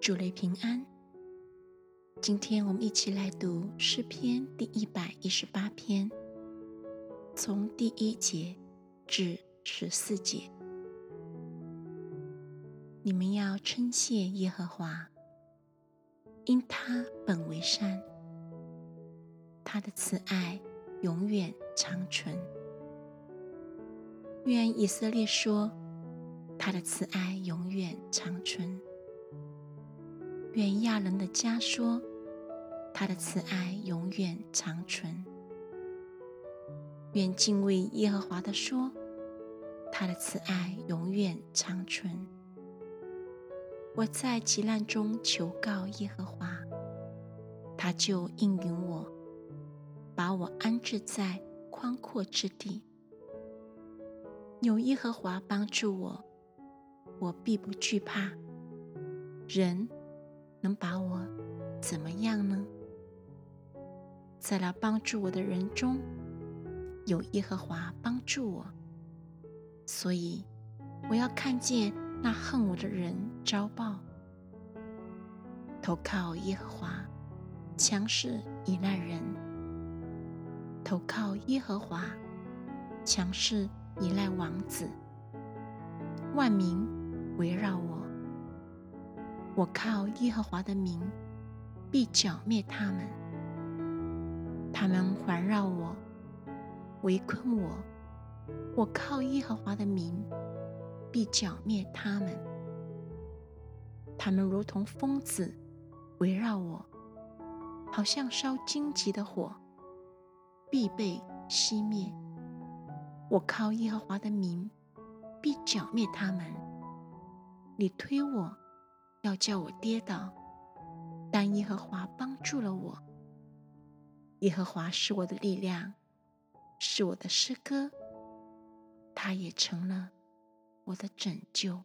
主内平安。今天我们一起来读诗篇第一百一十八篇，从第一节至十四节。你们要称谢耶和华，因他本为善，他的慈爱永远长存。愿以色列说，他的慈爱永远长存。愿亚伦的家说，他的慈爱永远长存。愿敬畏耶和华的说，他的慈爱永远长存。我在急难中求告耶和华，他就应允我，把我安置在宽阔之地。有耶和华帮助我，我必不惧怕。人。能把我怎么样呢？在那帮助我的人中，有耶和华帮助我，所以我要看见那恨我的人遭报。投靠耶和华，强势依赖人；投靠耶和华，强势依赖王子。万民围绕我。我靠耶和华的名，必剿灭他们；他们环绕我，围困我。我靠耶和华的名，必剿灭他们。他们如同疯子，围绕我，好像烧荆棘的火，必被熄灭。我靠耶和华的名，必剿灭他们。你推我。要叫我跌倒，但耶和华帮助了我。耶和华是我的力量，是我的诗歌，他也成了我的拯救。